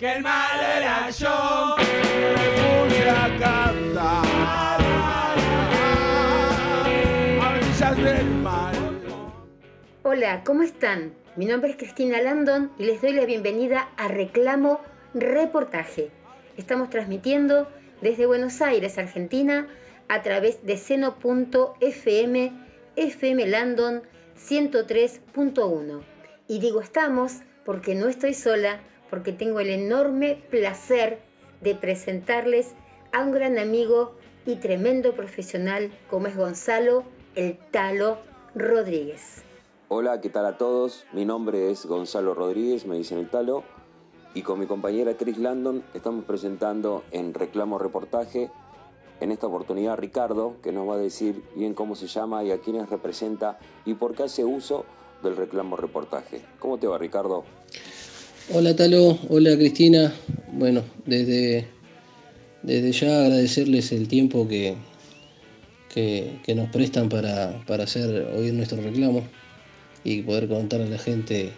que el mal era yo. que Me puse a cantar a orillas del mar. Hola, ¿cómo están? Mi nombre es Cristina Landon y les doy la bienvenida a Reclamo Reportaje. Estamos transmitiendo desde Buenos Aires, Argentina, a través de seno.fm, FM Landon 103.1. Y digo estamos porque no estoy sola, porque tengo el enorme placer de presentarles a un gran amigo y tremendo profesional como es Gonzalo El Talo Rodríguez. Hola, ¿qué tal a todos? Mi nombre es Gonzalo Rodríguez, me dicen el talo, y con mi compañera Chris Landon estamos presentando en Reclamo Reportaje, en esta oportunidad Ricardo, que nos va a decir bien cómo se llama y a quiénes representa y por qué hace uso del reclamo reportaje. ¿Cómo te va, Ricardo? Hola Talo, hola Cristina. Bueno, desde, desde ya agradecerles el tiempo que, que, nos prestan para, para hacer oír nuestro reclamo y poder contar a la gente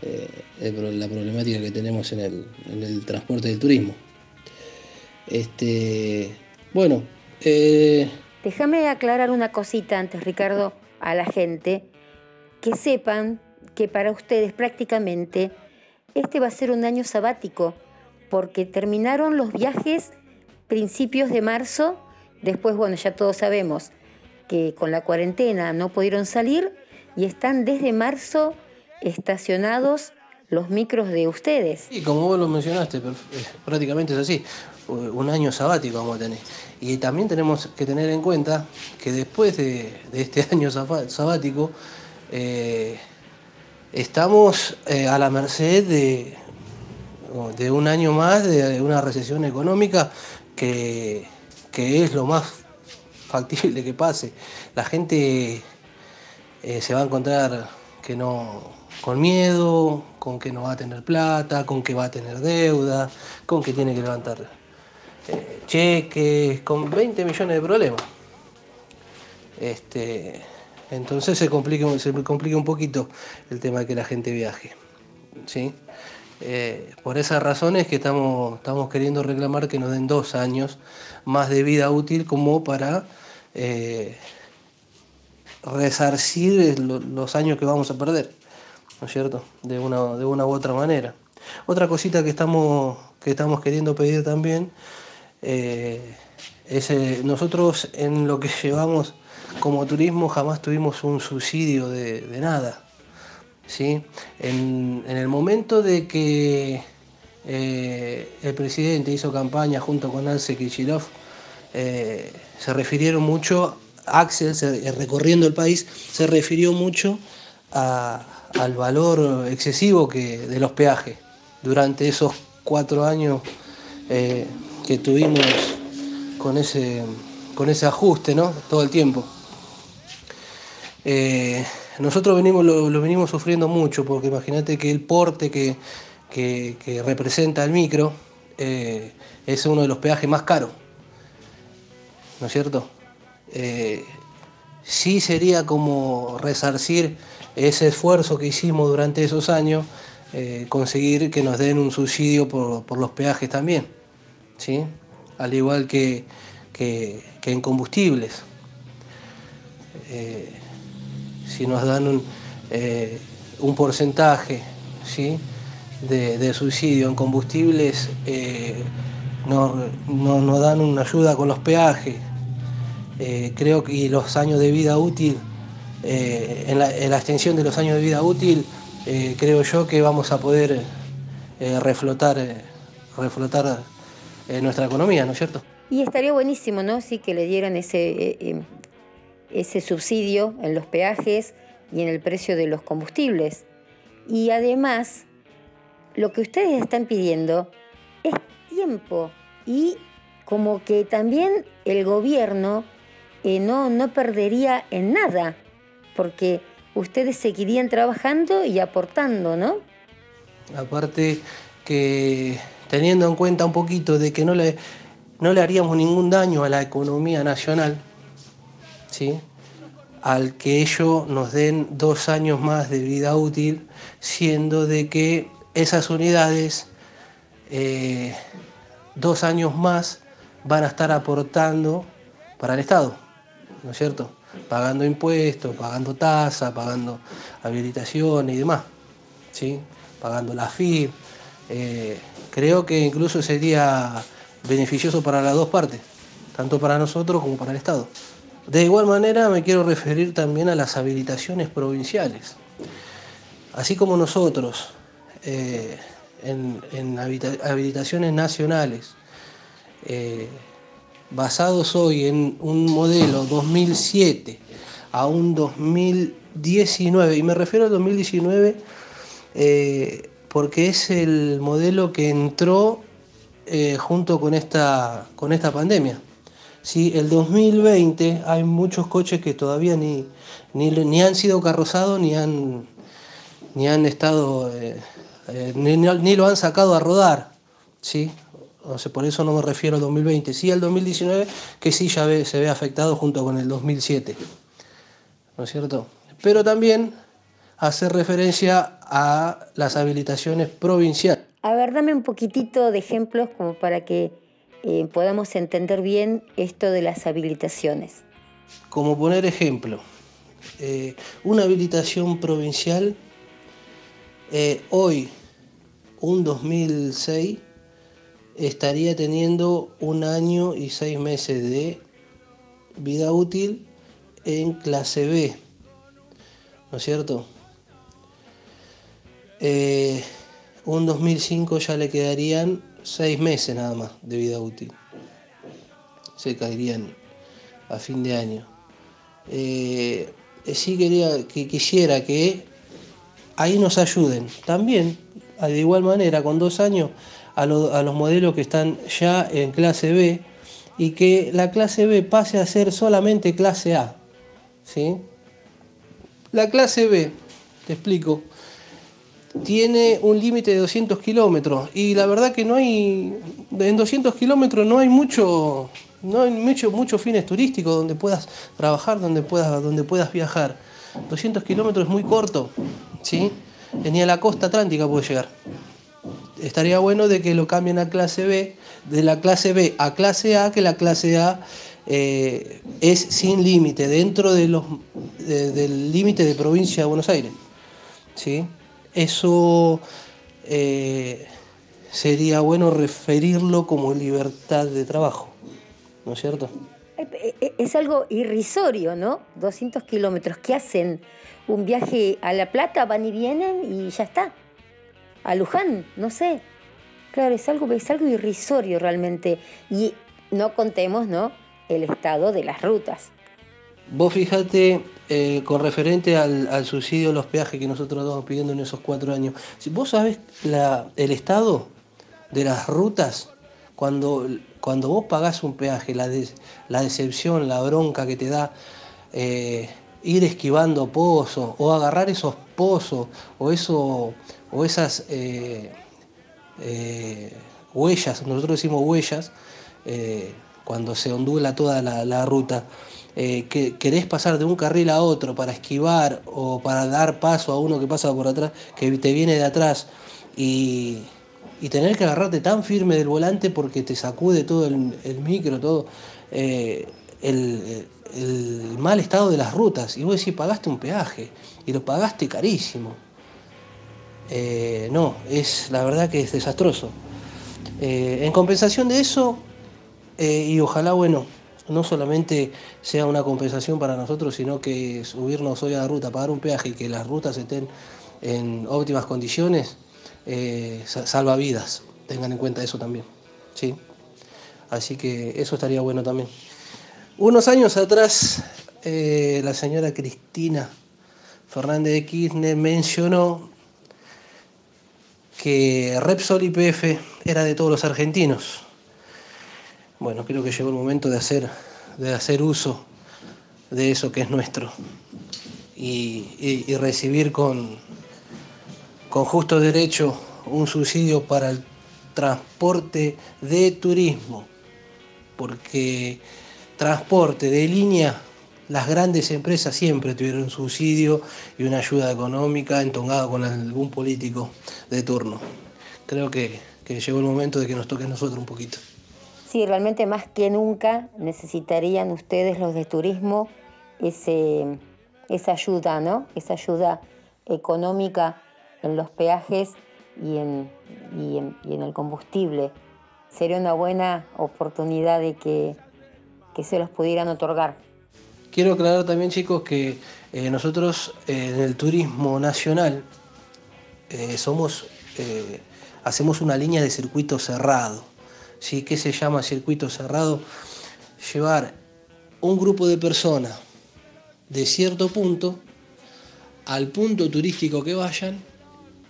eh, la problemática que tenemos en el, en el transporte del turismo. Este, bueno, eh, Déjame aclarar una cosita antes, Ricardo, a la gente, que sepan que para ustedes prácticamente este va a ser un año sabático, porque terminaron los viajes principios de marzo, después, bueno, ya todos sabemos que con la cuarentena no pudieron salir y están desde marzo estacionados los micros de ustedes. Y como vos lo mencionaste, eh, prácticamente es así. Un año sabático vamos a tener. Y también tenemos que tener en cuenta que después de, este año sabático, eh, estamos eh, a la merced de, de un año más de una recesión económica que, que es lo más factible que pase. La gente eh, se va a encontrar que no con miedo, con que no va a tener plata, con que va a tener deuda, con que tiene que levantar eh, cheques, con 20 millones de problemas. Este, entonces se complica, se un poquito el tema de que la gente viaje. ¿sí? Eh, por esas razones que estamos, estamos queriendo reclamar que nos den dos años más de vida útil como para eh, resarcir lo- los años que vamos a perder, ¿no es cierto? De una, de una u otra manera. Otra cosita que estamos, que estamos queriendo pedir también eh, es, nosotros en lo que llevamos como turismo jamás tuvimos un subsidio de, nada. ¿sí? En, el momento de que eh, el presidente hizo campaña junto con Alce Kichilov, eh, se refirieron mucho, Axel, eh, recorriendo el país, se refirió mucho al valor excesivo que, de los peajes durante esos cuatro años que tuvimos con ese, con ese ajuste, ¿no? Todo el tiempo. Eh, nosotros venimos, lo, venimos sufriendo mucho, porque imagínate que el porte que, representa el micro eh, es uno de los peajes más caros, ¿no es cierto? Eh, sí sería como resarcir ese esfuerzo que hicimos durante esos años, conseguir que nos den un subsidio por, los peajes también, ¿sí? Al igual que, en combustibles. Si nos dan un, eh, un porcentaje ¿sí? de, de en combustibles, eh, nos, nos- nos dan una ayuda con los peajes. Eh, creo que los años de vida útil, eh, en, la, en la extensión de los años de vida útil, creo yo que vamos a poder reflotar, reflotar nuestra economía, ¿no es cierto? Y estaría buenísimo, ¿no? Sí, que le dieran ese, eh, ese subsidio en los peajes y en el precio de los combustibles. Y además, lo que ustedes están pidiendo es tiempo y como que también el gobierno eh, no, no perdería en nada, porque ustedes seguirían trabajando y aportando, ¿no? Aparte que teniendo en cuenta un poquito de que no le no le haríamos ningún daño a la economía nacional, al que ellos nos den dos años más de vida útil, siendo de que esas unidades eh, dos años más van a estar aportando para el Estado, ¿no es cierto? Pagando impuestos, pagando tasa, pagando habilitación y demás, ¿sí? Pagando la FIB. Eh, creo que incluso sería beneficioso para las dos partes, tanto para nosotros como para el Estado. De igual manera me quiero referir también a las habilitaciones provinciales. Así como nosotros eh, en, habilitaciones nacionales, eh, basados hoy en un modelo 2007 a un 2019, y me refiero al 2019 eh, porque es el modelo que entró junto con esta, con esta pandemia. ¿Sí? El 2020 hay muchos coches que todavía ni, ni, han sido carrozados ni han, ni han estado, eh, eh, ni, lo han sacado a rodar. ¿sí? por eso no me refiero al 2020, sí al 2019, que sí ya se ve afectado junto con el 2007. ¿No es cierto? Pero también hacer referencia a las habilitaciones provinciales. A ver, dame un poquitito de ejemplos como para que eh, podamos entender bien esto de las habilitaciones. Como poner ejemplo, eh, una habilitación provincial eh, hoy, un 2006, estaría teniendo un año y seis meses de vida útil en clase B, ¿no es cierto? un 2005 ya le quedarían seis meses nada más de vida útil. Se caerían a fin de año. Eh, sí quería que quisiera que ahí nos ayuden. También, de igual manera, con dos años, a, los modelos que están ya en clase B y que la clase B pase a ser solamente clase A. ¿sí? La clase B, te explico, tiene un límite de 200 kilómetros y la verdad que no hay, en 200 kilómetros no hay mucho, no hay mucho, muchos fines turísticos donde puedas trabajar, donde puedas, donde puedas viajar. 200 kilómetros es muy corto, ¿sí? Ni a la costa atlántica puede llegar. Estaría bueno de que lo cambien a clase B, de la clase B a clase A, que la clase A eh, es sin límite, dentro de los, del límite de provincia de Buenos Aires. ¿sí? Eso eh, sería bueno referirlo como libertad de trabajo, ¿no es cierto? Eh, eh, es algo irrisorio, ¿no? 200 kilómetros. ¿Qué hacen? Un viaje a La Plata, van y vienen y ya está. A Luján, no sé. Claro, es algo, es algo irrisorio realmente. Y no contemos, ¿no? El estado de las rutas. Vos fíjate, eh, con referente al, subsidio de los peajes que nosotros estamos pidiendo en esos cuatro años, si vos sabés el estado de las rutas, cuando, cuando vos pagás un peaje, la, la decepción, la bronca que te da eh, ir esquivando pozos o agarrar esos pozos o, eso, o esas eh, huellas, nosotros decimos huellas, cuando se ondula toda la ruta eh, que querés pasar de un carril a otro para esquivar o para dar paso a uno que pasa por atrás, que te viene de atrás, y, tener que agarrarte tan firme del volante porque te sacude todo el, micro, todo eh, el, mal estado de las rutas. Y vos decís, pagaste un peaje y lo pagaste carísimo. Eh, no, es la verdad que es desastroso. en compensación de eso, y ojalá, bueno, no solamente sea una compensación para nosotros, sino que subirnos hoy a la ruta, pagar un peaje y que las rutas estén en óptimas condiciones, eh, salva vidas. Tengan en cuenta eso también. ¿sí? Así que eso estaría bueno también. Unos años atrás, eh, la señora Cristina Fernández de Kirchner mencionó que Repsol YPF era de todos los argentinos bueno, creo que llegó el momento de hacer, de hacer uso de eso que es nuestro y, recibir con, con justo derecho un subsidio para el transporte de turismo, porque transporte de línea, las grandes empresas siempre tuvieron un subsidio y una ayuda económica entongada con algún político de turno. Creo que, que llegó el momento de que nos toque a nosotros un poquito. Sí, realmente más que nunca necesitarían ustedes los de turismo ese, esa ayuda, ¿no? Esa ayuda económica en los peajes y en, y en, el combustible. Sería una buena oportunidad de que, se los pudieran otorgar. Quiero aclarar también, chicos, que eh, nosotros eh, en el turismo nacional eh, somos, hacemos una línea de circuito cerrado. ¿Sí? ¿Qué se llama circuito cerrado? Llevar un grupo de personas de cierto punto al punto turístico que vayan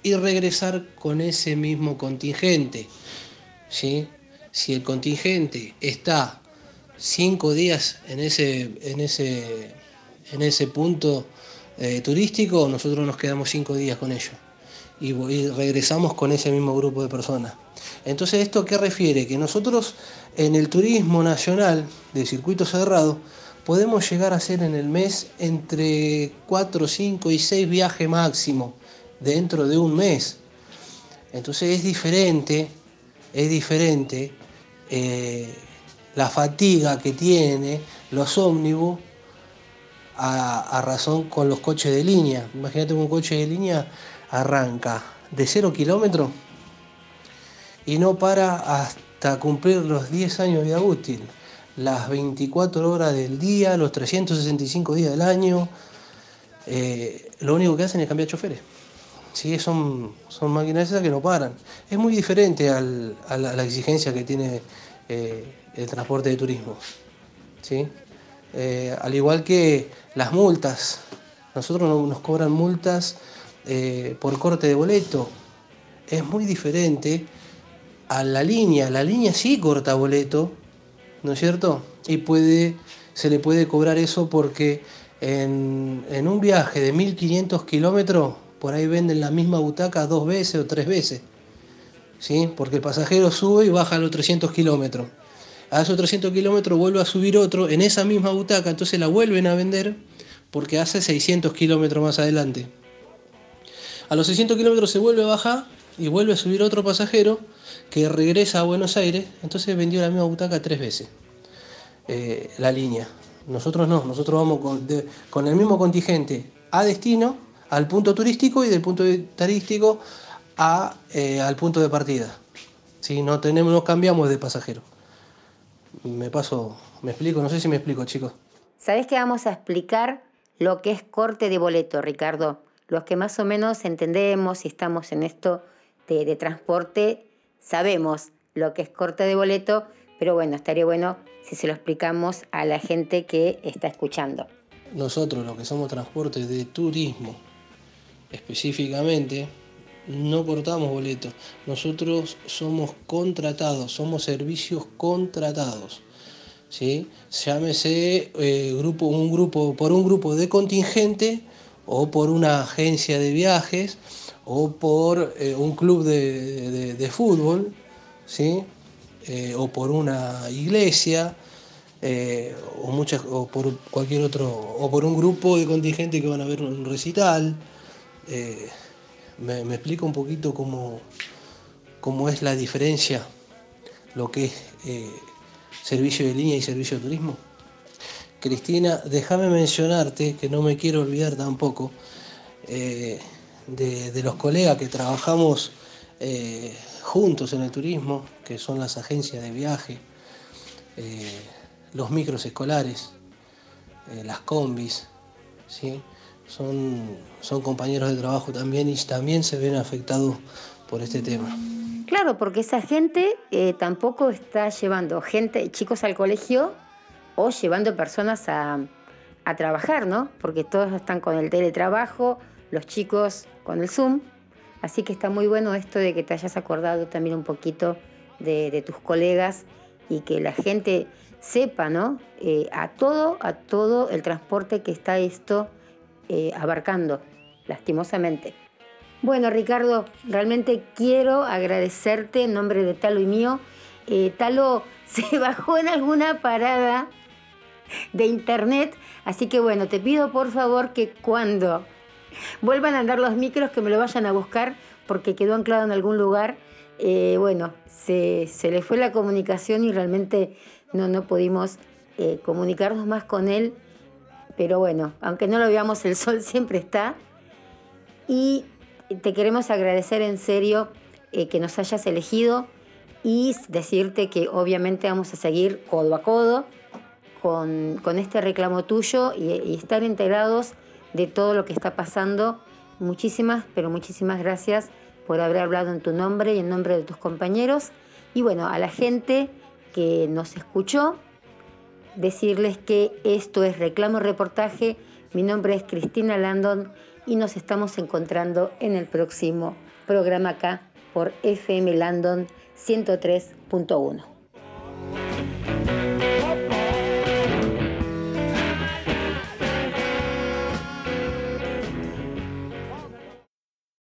y regresar con ese mismo contingente. ¿sí? Si el contingente está cinco días en ese, en ese, en ese punto eh, turístico, nosotros nos quedamos cinco días con ellos y, regresamos con ese mismo grupo de personas. Entonces, ¿esto qué refiere? Que nosotros en el turismo nacional de circuito cerrado podemos llegar a hacer en el mes entre 4, 5 y 6 viajes máximo dentro de un mes. Entonces es diferente, es diferente eh, la fatiga que tiene los ómnibus a, razón con los coches de línea. Imagínate un coche de línea arranca de 0 kilómetros y no para hasta cumplir los 10 años de vida útil. Las 24 horas del día, los 365 días del año, eh, lo único que hacen es cambiar choferes. ¿sí? son, son máquinas esas que no paran. Es muy diferente a, la, exigencia que tiene eh, el transporte de turismo. ¿sí? Eh, al igual que las multas, nosotros nos cobran multas eh, por corte de boleto. Es muy diferente a la línea. La línea sí corta boleto, ¿no es cierto? Y puede, se le puede cobrar eso porque en, un viaje de 1500 kilómetros por ahí venden la misma butaca dos veces o tres veces. ¿sí? Porque el pasajero sube y baja a los 300 kilómetros. A esos 300 kilómetros vuelve a subir otro en esa misma butaca, entonces la vuelven a vender porque hace 600 kilómetros más adelante. A los 600 kilómetros se vuelve a bajar y vuelve a subir otro pasajero que regresa a Buenos Aires, entonces vendió la misma butaca tres veces. Eh, la línea. Nosotros no, nosotros vamos con, el mismo contingente a destino al punto turístico y del punto turístico eh, al punto de partida. Si no tenemos, no cambiamos de pasajero. Me paso, me explico, no sé si me explico, chicos. ¿Sabes que vamos a explicar lo que es corte de boleto, Ricardo? Los que más o menos entendemos y estamos en esto de, transporte, sabemos lo que es corte de boleto, pero bueno, estaría bueno si se lo explicamos a la gente que está escuchando. Nosotros, los que somos transporte de turismo, específicamente, no cortamos boletos. Nosotros somos contratados, somos servicios contratados. ¿sí? Llámese eh, un grupo, por un grupo de contingente o por una agencia de viajes o por eh, un club de, fútbol, ¿sí? Eh, o por una iglesia. o, muchas, o por cualquier otro, o por un grupo de contingente que van a ver un recital, eh, me, explica un poquito cómo, cómo, es la diferencia, lo que es eh, servicio de línea y servicio de turismo. Cristina, déjame mencionarte, que no me quiero olvidar tampoco, eh, de, los colegas que trabajamos juntos en el turismo, que son las agencias de viaje, los micros escolares, las combis, ¿sí? son, son compañeros de trabajo también y también se ven afectados por este tema. Claro, porque esa gente eh, tampoco está llevando gente, chicos al colegio o llevando personas a, a trabajar, ¿no? Porque todos están con el teletrabajo, los chicos con el Zoom. Así que está muy bueno esto de que te hayas acordado también un poquito de, tus colegas y que la gente sepa, ¿no? Eh, a todo, a todo el transporte que está esto eh, abarcando, lastimosamente. Bueno, Ricardo, realmente quiero agradecerte en nombre de Talo y mío. Eh, Talo, se bajó en alguna parada de internet. Así que bueno, te pido por favor que cuando vuelvan a andar los micros que me lo vayan a buscar porque quedó anclado en algún lugar. Eh, bueno, se, le fue la comunicación y realmente no, no pudimos eh, comunicarnos más con él. Pero bueno, aunque no lo veamos, el sol siempre está. Y te queremos agradecer en serio eh, que nos hayas elegido y decirte que obviamente vamos a seguir codo a codo con, este reclamo tuyo y, estar enterados de todo lo que está pasando. Muchísimas, pero muchísimas gracias por haber hablado en tu nombre y en nombre de tus compañeros. Y bueno, a la gente que nos escuchó, decirles que esto es Reclamo Reportaje. Mi nombre es Cristina Landon y nos estamos encontrando en el próximo programa acá por FM Landon 103.1.